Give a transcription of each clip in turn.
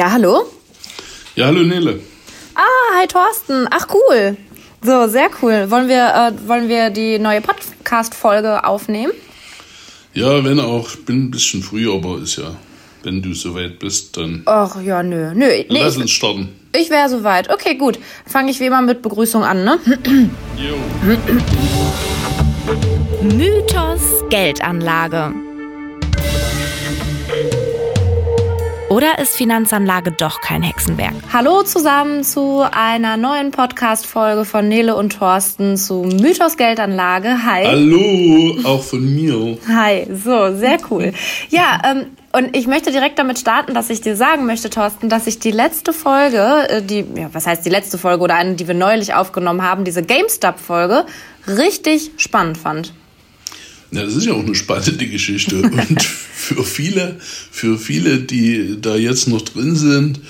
Ja, hallo? Ja, hallo Nele. Ah, hi Thorsten. Ach cool. So, sehr cool. Wollen wir, äh, wollen wir die neue Podcast-Folge aufnehmen? Ja, wenn auch. Ich bin ein bisschen früh, aber ist ja, wenn du soweit bist, dann Ach ja, nö. nö nee, lass ich, uns starten. ich wäre soweit. Okay, gut. Fange ich wie immer mit Begrüßung an, ne? Jo. Mythos Geldanlage. Oder ist Finanzanlage doch kein Hexenwerk? Hallo zusammen zu einer neuen Podcast-Folge von Nele und Thorsten zu Mythos Geldanlage. Hi. Hallo, auch von mir. Hi, so, sehr cool. Ja, ähm, und ich möchte direkt damit starten, dass ich dir sagen möchte, Thorsten, dass ich die letzte Folge, äh, die, ja, was heißt die letzte Folge oder eine, die wir neulich aufgenommen haben, diese GameStop-Folge, richtig spannend fand. Ja, das ist ja auch eine spannende Geschichte. Und für viele, für viele, die da jetzt noch drin sind,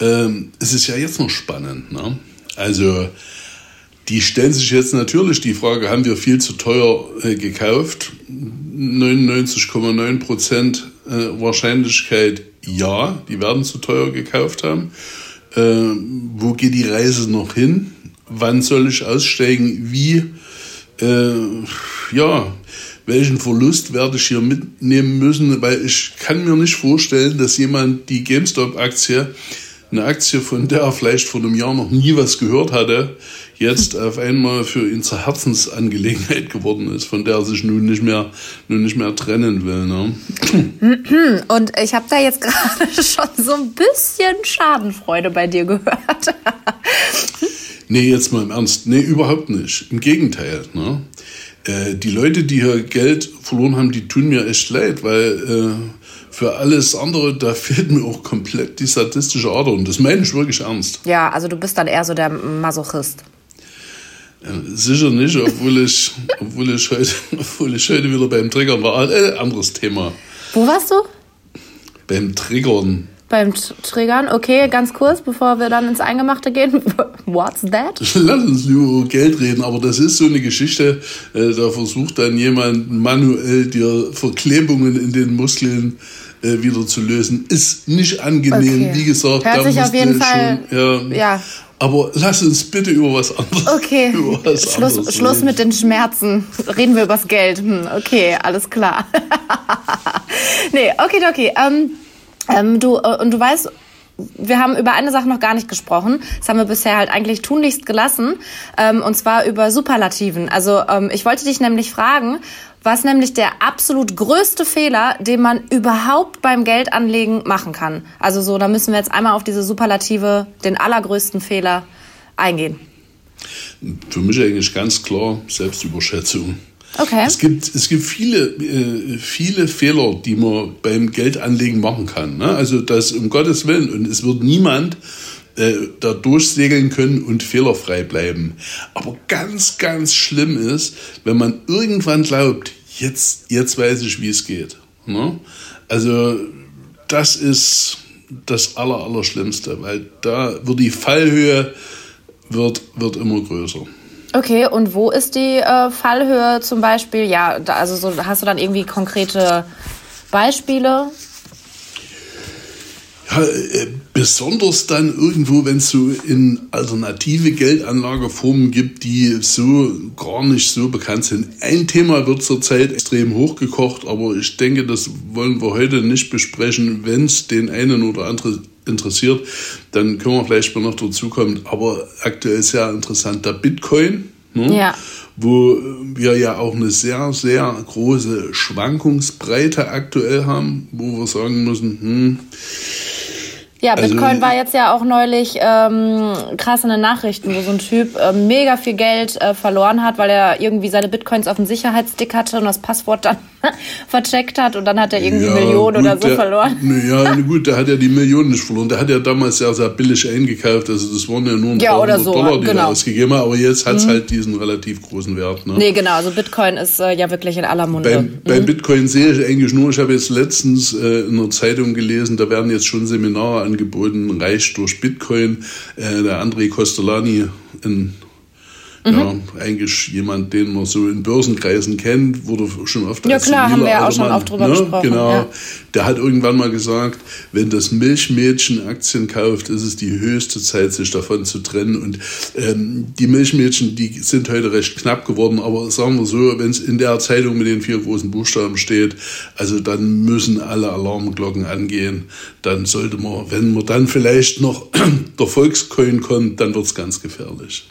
ähm, ist es ja jetzt noch spannend. Ne? Also, die stellen sich jetzt natürlich die Frage, haben wir viel zu teuer äh, gekauft? 99,9 Prozent äh, Wahrscheinlichkeit ja, die werden zu teuer gekauft haben. Äh, wo geht die Reise noch hin? Wann soll ich aussteigen? Wie? Äh, ja, welchen Verlust werde ich hier mitnehmen müssen? Weil ich kann mir nicht vorstellen, dass jemand die GameStop-Aktie, eine Aktie, von der er vielleicht vor einem Jahr noch nie was gehört hatte, jetzt auf einmal für ihn zur Herzensangelegenheit geworden ist, von der er sich nun nicht mehr, nun nicht mehr trennen will. Ne? Und ich habe da jetzt gerade schon so ein bisschen Schadenfreude bei dir gehört. Nee, jetzt mal im Ernst. Nee, überhaupt nicht. Im Gegenteil. Ne? Äh, die Leute, die hier Geld verloren haben, die tun mir echt leid, weil äh, für alles andere, da fehlt mir auch komplett die statistische Ader. Und das meine ich wirklich ernst. Ja, also du bist dann eher so der Masochist. Ja, sicher nicht, obwohl ich, obwohl, ich heute, obwohl ich heute wieder beim Triggern war. Äh, anderes Thema. Wo warst du? Beim Triggern. Beim Triggern, okay, ganz kurz, bevor wir dann ins Eingemachte gehen. What's that? Lass uns über Geld reden, aber das ist so eine Geschichte, äh, da versucht dann jemand manuell dir Verklebungen in den Muskeln äh, wieder zu lösen. Ist nicht angenehm, Okay. wie gesagt. Hört da sich auf jeden du Fall- Schon, ja, ja. Aber lass uns bitte über was anderes. Okay, über was Schluss, anderes Schluss mit den Schmerzen. Reden wir übers Geld. Hm, okay, alles klar. nee, okay, okay. Ähm, ähm, du, äh, und du weißt, wir haben über eine Sache noch gar nicht gesprochen. Das haben wir bisher halt eigentlich tunlichst gelassen. Ähm, und zwar über Superlativen. Also ähm, ich wollte dich nämlich fragen, was nämlich der absolut größte Fehler, den man überhaupt beim Geldanlegen machen kann. Also so, da müssen wir jetzt einmal auf diese Superlative, den allergrößten Fehler eingehen. Für mich eigentlich ganz klar Selbstüberschätzung. Okay. Es gibt, es gibt viele, äh, viele Fehler, die man beim Geldanlegen machen kann. Ne? Also das um Gottes Willen. Und es wird niemand äh, da durchsegeln können und fehlerfrei bleiben. Aber ganz, ganz schlimm ist, wenn man irgendwann glaubt, jetzt, jetzt weiß ich, wie es geht. Ne? Also das ist das Aller, Allerschlimmste, weil da wird die Fallhöhe wird, wird immer größer. Okay, und wo ist die äh, Fallhöhe zum Beispiel? Ja, da, also so, hast du dann irgendwie konkrete Beispiele? Ja, äh, besonders dann irgendwo, wenn es so in alternative Geldanlageformen gibt, die so gar nicht so bekannt sind. Ein Thema wird zurzeit extrem hochgekocht, aber ich denke, das wollen wir heute nicht besprechen. Wenn es den einen oder anderen interessiert, dann können wir vielleicht mal noch dazu kommen. Aber aktuell sehr interessant der Bitcoin. Ne? Ja. wo wir ja auch eine sehr, sehr große Schwankungsbreite aktuell haben, wo wir sagen müssen, hm, Ja, Also- Bitcoin war jetzt ja auch neulich ähm, krass in den Nachrichten, wo so ein Typ äh, mega viel Geld äh, verloren hat, weil er irgendwie seine Bitcoins auf dem Sicherheitsstick hatte und das Passwort dann vercheckt hat und dann hat er irgendwie Ja, Millionen gut, oder so der, verloren. Ja, gut, der hat ja die Millionen nicht verloren. Der hat ja damals sehr, sehr billig eingekauft. Also das waren ja nur ein Ja, paar hundert so, Dollar, die er genau. ausgegeben hat. Aber jetzt hat es halt diesen relativ großen Wert. Ne? Nee, genau, also Bitcoin ist äh, ja wirklich in aller Munde. Beim, beim Bitcoin sehe ich eigentlich nur, ich habe jetzt letztens äh, in einer Zeitung gelesen, da werden jetzt schon Seminare angeboten, reich durch Bitcoin. Äh, der André Costolani, ein Mhm. Ja, eigentlich jemand, den man so in Börsenkreisen kennt, wurde schon oft Ja klar, haben wir ja auch schon oft drüber ne? gesprochen. Genau. Ja. Der hat irgendwann mal gesagt, wenn das Milchmädchen Aktien kauft, ist es die höchste Zeit, sich davon zu trennen. Und ähm, die Milchmädchen, die sind heute recht knapp geworden, aber sagen wir so, wenn es in der Zeitung mit den vier großen Buchstaben steht, also dann müssen alle Alarmglocken angehen. Dann sollte man, wenn man dann vielleicht noch der Volkscoin kommt, dann wird es ganz gefährlich.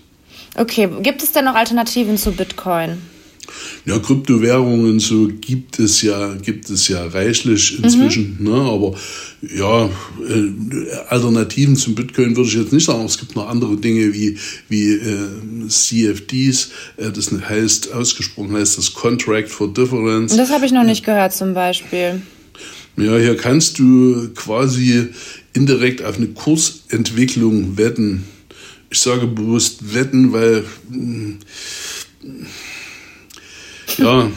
Okay, gibt es denn noch Alternativen zu Bitcoin? Ja, Kryptowährungen so gibt es ja, gibt es ja reichlich inzwischen, mhm. ne? aber ja, äh, Alternativen zum Bitcoin würde ich jetzt nicht sagen. Es gibt noch andere Dinge wie, wie äh, CFDs, äh, das heißt, ausgesprochen heißt das Contract for Difference. Das habe ich noch nicht gehört zum Beispiel. Ja, hier kannst du quasi indirekt auf eine Kursentwicklung wetten ich sage bewusst wetten, weil mm, ja,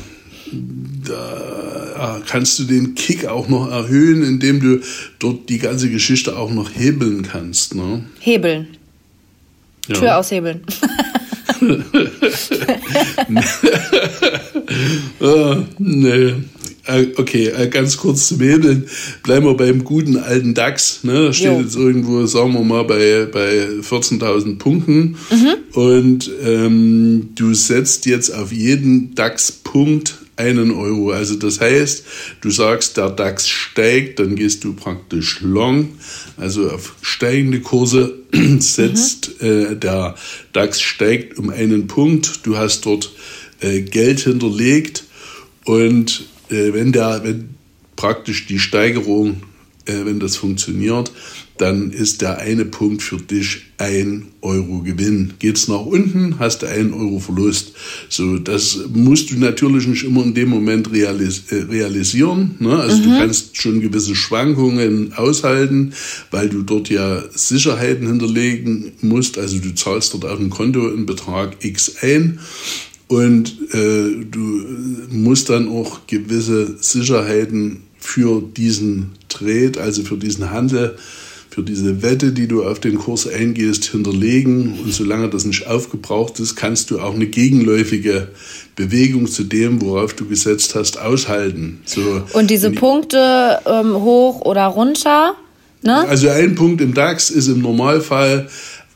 da kannst du den Kick auch noch erhöhen, indem du dort die ganze Geschichte auch noch hebeln kannst. Ne? Hebeln. Ja. Tür aushebeln. ah, nee. Äh, okay, äh, ganz kurz zum Hebeln. Bleiben wir beim guten alten DAX. Ne? Da steht jo. jetzt irgendwo, sagen wir mal, bei, bei 14.000 Punkten. Mhm. Und ähm, du setzt jetzt auf jeden DAX-Punkt einen Euro. Also das heißt, du sagst, der DAX steigt, dann gehst du praktisch long, also auf steigende Kurse setzt mhm. äh, der DAX steigt um einen Punkt. Du hast dort äh, Geld hinterlegt und äh, wenn, der, wenn praktisch die Steigerung, äh, wenn das funktioniert, dann ist der eine Punkt für dich ein Euro Gewinn. Geht es nach unten, hast du einen Euro Verlust. So, das musst du natürlich nicht immer in dem Moment realis äh, realisieren. Ne? Also mhm. du kannst schon gewisse Schwankungen aushalten, weil du dort ja Sicherheiten hinterlegen musst. Also du zahlst dort auf ein Konto einen Betrag X ein und äh, du musst dann auch gewisse Sicherheiten für diesen Trade, also für diesen Handel, für diese Wette, die du auf den Kurs eingehst, hinterlegen. Und solange das nicht aufgebraucht ist, kannst du auch eine gegenläufige Bewegung zu dem, worauf du gesetzt hast, aushalten. So, und diese und Punkte ähm, hoch oder runter? Ne? Also ein Punkt im DAX ist im Normalfall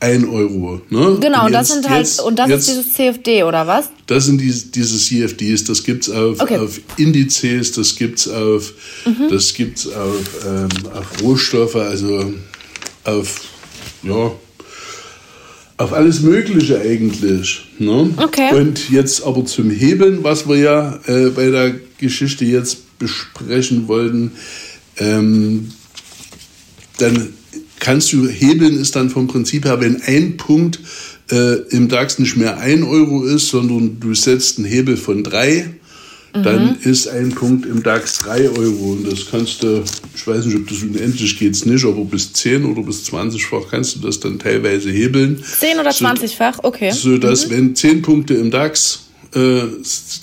1 Euro. Ne? Genau, und das sind halt, jetzt, und das jetzt, ist dieses CFD, oder was? Das sind die, diese CFDs, das gibt's auf, okay. auf Indizes, das gibt's auf, mhm. das gibt's auf, ähm, auf Rohstoffe, also auf, ja, auf alles Mögliche eigentlich. Ne? Okay. Und jetzt aber zum Hebeln, was wir ja äh, bei der Geschichte jetzt besprechen wollten, ähm, dann kannst du hebeln, ist dann vom Prinzip her, wenn ein Punkt äh, im DAX nicht mehr ein Euro ist, sondern du setzt einen Hebel von drei, mhm. dann ist ein Punkt im DAX drei Euro. Und das kannst du, ich weiß nicht, ob das unendlich geht, es nicht, aber bis 10 oder bis 20-fach kannst du das dann teilweise hebeln. 10 oder 20-fach, okay. So dass, mhm. wenn 10 Punkte im DAX, äh,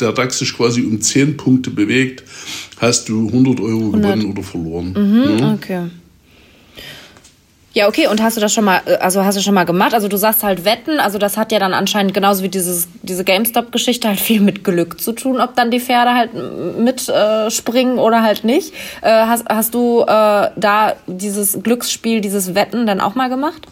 der DAX sich quasi um 10 Punkte bewegt, hast du 100 Euro 100. gewonnen oder verloren. Mhm, ja? Okay. Ja, okay, und hast du das schon mal, äh, also hast du schon mal gemacht? Also du sagst halt Wetten, also das hat ja dann anscheinend genauso wie dieses, diese GameStop-Geschichte halt viel mit Glück zu tun, ob dann die Pferde halt mitspringen äh, oder halt nicht. Äh, hast, hast du äh, da dieses Glücksspiel, dieses Wetten dann auch mal gemacht?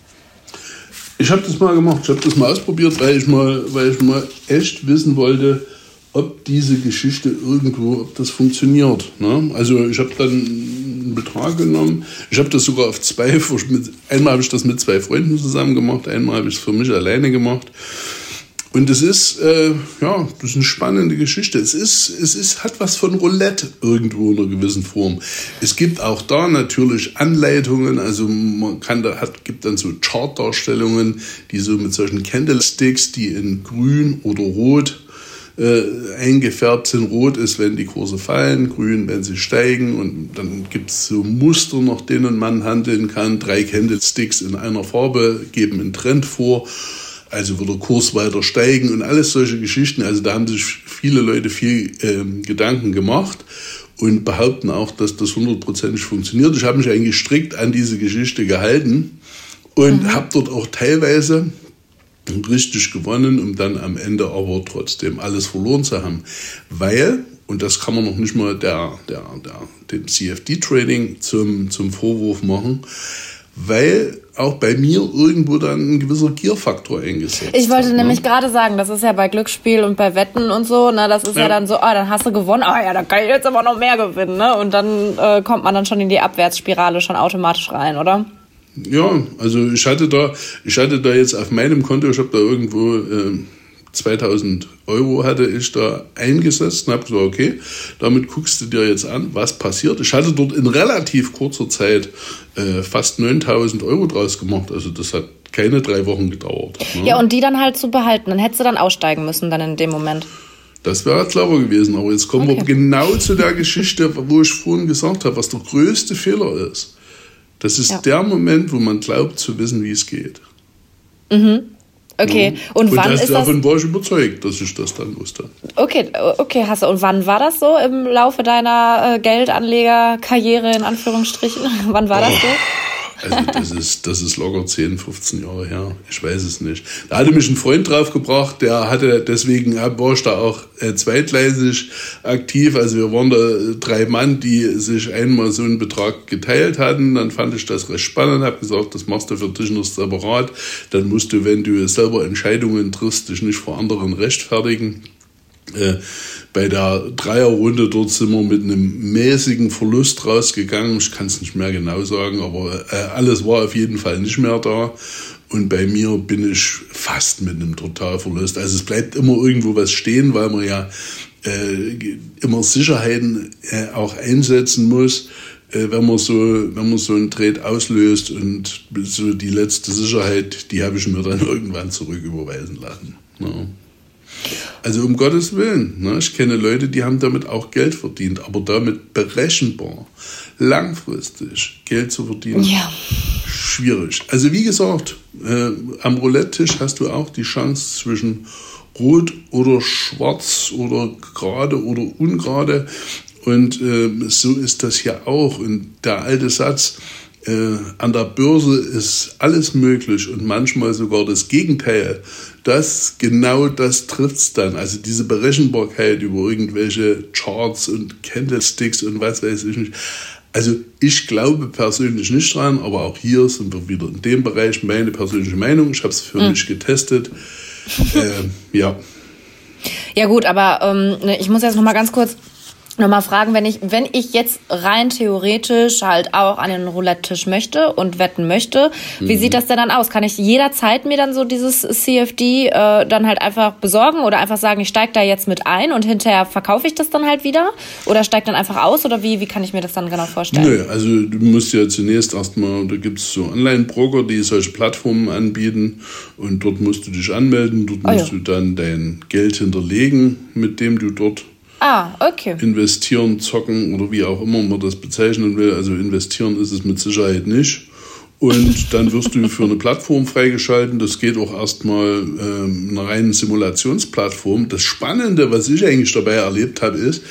Ich habe das mal gemacht, ich habe das mal ausprobiert, weil ich mal, weil ich mal echt wissen wollte, ob diese Geschichte irgendwo, ob das funktioniert. Ne? Also ich habe dann einen Betrag genommen. Ich habe das sogar auf zwei, einmal habe ich das mit zwei Freunden zusammen gemacht, einmal habe ich es für mich alleine gemacht. Und es ist, äh, ja, das ist eine spannende Geschichte. Es ist, es ist, hat was von Roulette irgendwo in einer gewissen Form. Es gibt auch da natürlich Anleitungen, also man kann da, hat, gibt dann so Chartdarstellungen, die so mit solchen Candlesticks, die in grün oder rot äh, eingefärbt sind. Rot ist, wenn die Kurse fallen, grün, wenn sie steigen. Und dann gibt es so Muster, nach denen man handeln kann. Drei Candlesticks in einer Farbe geben einen Trend vor. Also wird der Kurs weiter steigen und alles solche Geschichten. Also da haben sich viele Leute viel ähm, Gedanken gemacht und behaupten auch, dass das hundertprozentig funktioniert. Ich habe mich eigentlich strikt an diese Geschichte gehalten und mhm. habe dort auch teilweise richtig gewonnen, um dann am Ende aber trotzdem alles verloren zu haben. Weil, und das kann man noch nicht mal der, der, der, dem CFD-Trading zum, zum Vorwurf machen, weil auch bei mir irgendwo dann ein gewisser Gierfaktor eingesetzt Ich wollte hat, ne? nämlich gerade sagen, das ist ja bei Glücksspiel und bei Wetten und so, ne, das ist ja, ja dann so, ah, dann hast du gewonnen, ah ja, dann kann ich jetzt aber noch mehr gewinnen, ne? Und dann äh, kommt man dann schon in die Abwärtsspirale schon automatisch rein, oder? Ja, also ich hatte da, ich hatte da jetzt auf meinem Konto, ich habe da irgendwo äh, 2000 Euro hatte ich da eingesetzt und habe gesagt, okay, damit guckst du dir jetzt an, was passiert. Ich hatte dort in relativ kurzer Zeit äh, fast 9000 Euro draus gemacht. Also das hat keine drei Wochen gedauert. Ne? Ja, und die dann halt zu behalten. Dann hättest du dann aussteigen müssen dann in dem Moment. Das wäre clever gewesen. Aber jetzt kommen okay. wir genau zu der Geschichte, wo ich vorhin gesagt habe, was der größte Fehler ist. Das ist ja. der Moment, wo man glaubt zu wissen, wie es geht. Mhm. Okay, und, und wann das, ist davon war ich überzeugt, dass ich das dann wusste. Okay, okay, hast du. Und wann war das so im Laufe deiner äh, Geldanlegerkarriere in Anführungsstrichen? wann war das so? Also das ist, das ist locker 10, 15 Jahre her. Ich weiß es nicht. Da hatte mich ein Freund draufgebracht, der hatte, deswegen war ich da auch äh, zweitgleisig aktiv. Also wir waren da äh, drei Mann, die sich einmal so einen Betrag geteilt hatten. Dann fand ich das recht spannend, habe gesagt, das machst du für dich noch separat. Dann musst du, wenn du selber Entscheidungen triffst, dich nicht vor anderen rechtfertigen. Äh, bei der Dreierrunde dort sind wir mit einem mäßigen Verlust rausgegangen. Ich kann es nicht mehr genau sagen, aber äh, alles war auf jeden Fall nicht mehr da. Und bei mir bin ich fast mit einem Totalverlust. Also es bleibt immer irgendwo was stehen, weil man ja äh, immer Sicherheiten äh, auch einsetzen muss, äh, wenn man so, wenn man so einen Trade auslöst. Und so die letzte Sicherheit, die habe ich mir dann irgendwann zurücküberweisen lassen. Ja. Also um Gottes Willen. Ne? Ich kenne Leute, die haben damit auch Geld verdient, aber damit berechenbar, langfristig Geld zu verdienen, ja. schwierig. Also wie gesagt, äh, am Roulette-Tisch hast du auch die Chance zwischen rot oder schwarz oder gerade oder ungerade. Und äh, so ist das ja auch. Und der alte Satz, äh, an der Börse ist alles möglich und manchmal sogar das Gegenteil. Das, genau das trifft's dann. Also diese Berechenbarkeit über irgendwelche Charts und Candlesticks und was weiß ich nicht. Also ich glaube persönlich nicht dran, aber auch hier sind wir wieder in dem Bereich meine persönliche Meinung. Ich habe es für mhm. mich getestet. äh, ja. Ja gut, aber ähm, ne, ich muss jetzt noch mal ganz kurz nochmal fragen, wenn ich, wenn ich jetzt rein theoretisch halt auch an den Roulette-Tisch möchte und wetten möchte, wie mhm. sieht das denn dann aus? Kann ich jederzeit mir dann so dieses CFD äh, dann halt einfach besorgen oder einfach sagen, ich steige da jetzt mit ein und hinterher verkaufe ich das dann halt wieder? Oder steigt dann einfach aus oder wie, wie kann ich mir das dann genau vorstellen? Nö, also du musst ja zunächst erstmal, da gibt es so Online-Broker, die solche Plattformen anbieten und dort musst du dich anmelden, dort oh, musst ja. du dann dein Geld hinterlegen, mit dem du dort Ah, okay. Investieren, zocken oder wie auch immer man das bezeichnen will. Also investieren ist es mit Sicherheit nicht. Und dann wirst du für eine Plattform freigeschalten. Das geht auch erstmal ähm, eine reine Simulationsplattform. Das Spannende, was ich eigentlich dabei erlebt habe, ist,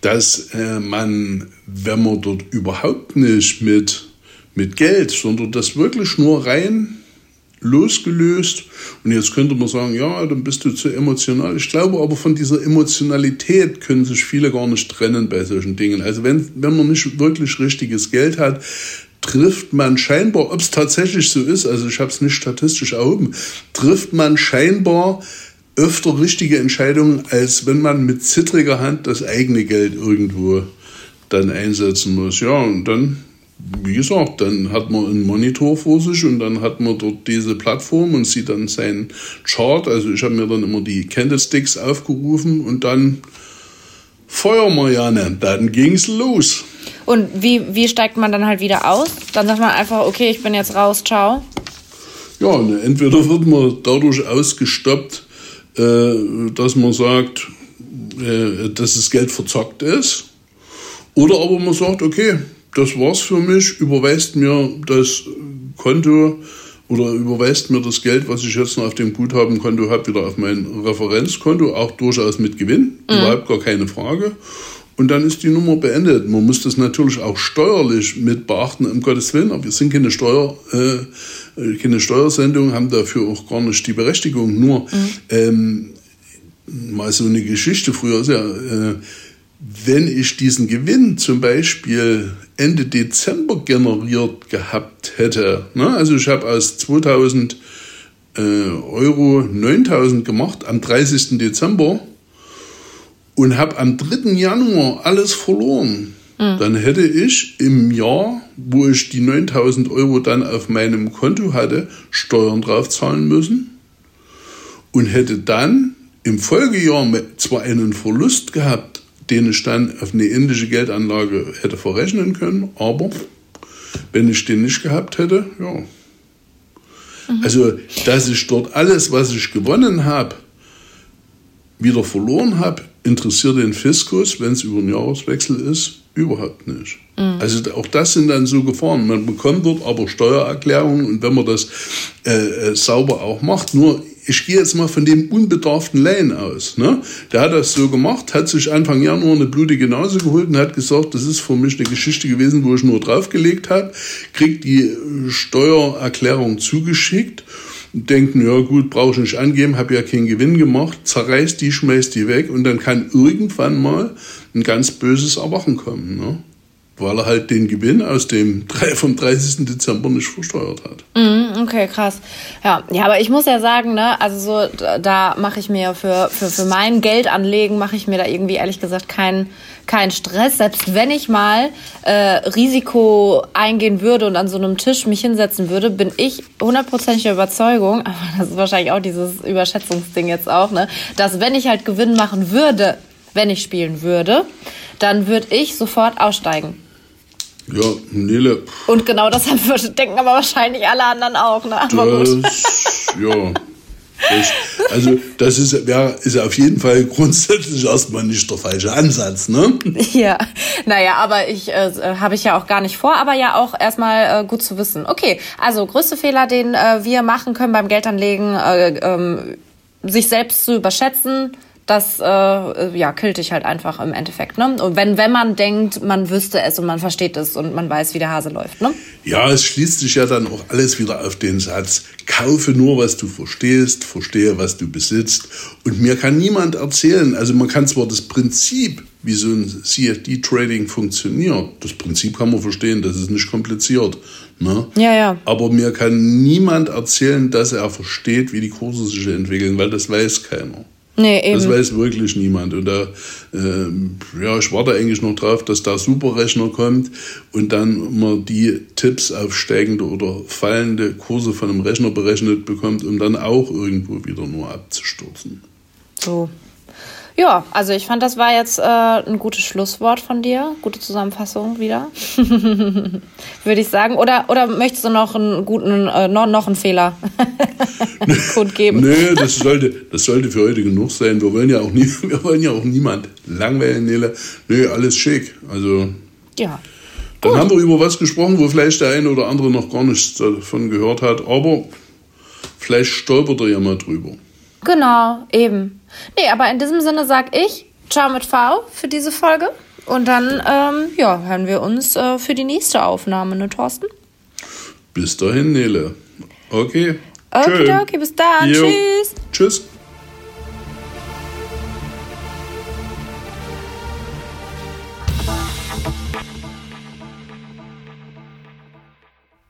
dass äh, man, wenn man dort überhaupt nicht mit, mit Geld, sondern das wirklich nur rein losgelöst. Und jetzt könnte man sagen, ja, dann bist du zu emotional. Ich glaube aber, von dieser Emotionalität können sich viele gar nicht trennen bei solchen Dingen. Also wenn, wenn man nicht wirklich richtiges Geld hat, trifft man scheinbar, ob es tatsächlich so ist, also ich habe es nicht statistisch erhoben, trifft man scheinbar öfter richtige Entscheidungen, als wenn man mit zittriger Hand das eigene Geld irgendwo dann einsetzen muss. Ja, und dann wie gesagt, dann hat man einen Monitor vor sich und dann hat man dort diese Plattform und sieht dann seinen Chart. Also ich habe mir dann immer die Candlesticks aufgerufen und dann Feuer, Marianne, dann ging es los. Und wie, wie steigt man dann halt wieder aus? Dann sagt man einfach, okay, ich bin jetzt raus, ciao. Ja, ne, entweder wird man dadurch ausgestoppt, äh, dass man sagt, äh, dass das Geld verzockt ist. Oder aber man sagt, okay, das war's für mich. Überweist mir das Konto oder überweist mir das Geld, was ich jetzt noch auf dem Guthabenkonto habe, wieder auf mein Referenzkonto, auch durchaus mit Gewinn, mhm. überhaupt gar keine Frage. und dann ist die Nummer beendet. Man muss das natürlich auch steuerlich mit beachten, um Gottes Willen, aber wir sind keine, Steuer, äh, keine Steuersendung, haben dafür auch gar nicht die Berechtigung. Nur mhm. ähm, mal so eine Geschichte früher, ja, äh, wenn ich diesen Gewinn zum Beispiel Ende Dezember generiert gehabt hätte, ne, also ich habe aus 2000 äh, Euro 9000 gemacht am 30. Dezember und habe am 3. Januar alles verloren, mhm. dann hätte ich im Jahr, wo ich die 9000 Euro dann auf meinem Konto hatte, Steuern drauf zahlen müssen und hätte dann im Folgejahr zwar einen Verlust gehabt, den ich dann auf eine ähnliche Geldanlage hätte verrechnen können, aber wenn ich den nicht gehabt hätte, ja. Mhm. Also, dass ich dort alles, was ich gewonnen habe, wieder verloren habe, interessiert den Fiskus, wenn es über einen Jahreswechsel ist, überhaupt nicht. Mhm. Also auch das sind dann so Gefahren. Man bekommt dort aber Steuererklärungen und wenn man das äh, äh sauber auch macht, nur ich gehe jetzt mal von dem unbedarften Laien aus. Ne? Der hat das so gemacht, hat sich Anfang Januar eine blutige Nase geholt und hat gesagt, das ist für mich eine Geschichte gewesen, wo ich nur draufgelegt habe, kriegt die Steuererklärung zugeschickt denken, ja gut, brauche ich nicht angeben, habe ja keinen Gewinn gemacht, zerreißt die, schmeißt die weg und dann kann irgendwann mal ein ganz böses Erwachen kommen. Ne? weil er halt den Gewinn aus dem vom 30. Dezember nicht versteuert hat. Mm, okay, krass. Ja, ja, aber ich muss ja sagen, ne, also so, da mache ich mir für, für, für mein Geldanlegen, mache ich mir da irgendwie ehrlich gesagt keinen keinen Stress. Selbst wenn ich mal äh, Risiko eingehen würde und an so einem Tisch mich hinsetzen würde, bin ich hundertprozentig der Überzeugung, aber das ist wahrscheinlich auch dieses Überschätzungsding jetzt auch, ne, dass wenn ich halt Gewinn machen würde, wenn ich spielen würde, dann würde ich sofort aussteigen. Ja, Nele. Und genau das denken aber wahrscheinlich alle anderen auch. Ne? Aber das, gut. ja. Das, also das ist, ja, ist auf jeden Fall grundsätzlich erstmal nicht der falsche Ansatz, ne? Ja, naja, aber ich äh, habe ich ja auch gar nicht vor, aber ja auch erstmal äh, gut zu wissen. Okay, also größte Fehler, den äh, wir machen können beim Geldanlegen, äh, ähm, sich selbst zu überschätzen, das äh, ja, killt dich halt einfach im Endeffekt. Ne? Und wenn, wenn man denkt, man wüsste es und man versteht es und man weiß, wie der Hase läuft. Ne? Ja, es schließt sich ja dann auch alles wieder auf den Satz, kaufe nur, was du verstehst, verstehe, was du besitzt. Und mir kann niemand erzählen, also man kann zwar das Prinzip, wie so ein CFD-Trading funktioniert, das Prinzip kann man verstehen, das ist nicht kompliziert. Ne? Ja, ja. Aber mir kann niemand erzählen, dass er versteht, wie die Kurse sich entwickeln, weil das weiß keiner. Nee, eben. Das weiß wirklich niemand. Und da, äh, ja, ich warte eigentlich noch drauf, dass da Superrechner kommt und dann man die Tipps auf steigende oder fallende Kurse von einem Rechner berechnet bekommt, um dann auch irgendwo wieder nur abzustürzen. So. Ja, also ich fand, das war jetzt äh, ein gutes Schlusswort von dir. Gute Zusammenfassung wieder. Würde ich sagen. Oder, oder möchtest du noch einen guten, äh, noch, noch einen Fehler kundgeben? nee, das sollte, das sollte für heute genug sein. Wir wollen ja auch, nie, wir wollen ja auch niemand langweilen, Nele. Nee, alles schick. Also. Ja. Dann Gut. haben wir über was gesprochen, wo vielleicht der eine oder andere noch gar nichts davon gehört hat. Aber vielleicht stolpert er ja mal drüber. Genau, eben. Nee, aber in diesem Sinne sag ich Ciao mit V für diese Folge. Und dann, ähm, ja, hören wir uns äh, für die nächste Aufnahme, ne, Thorsten? Bis dahin, Nele. Okay. Okay, okay, bis dann. Jo. Tschüss. Tschüss.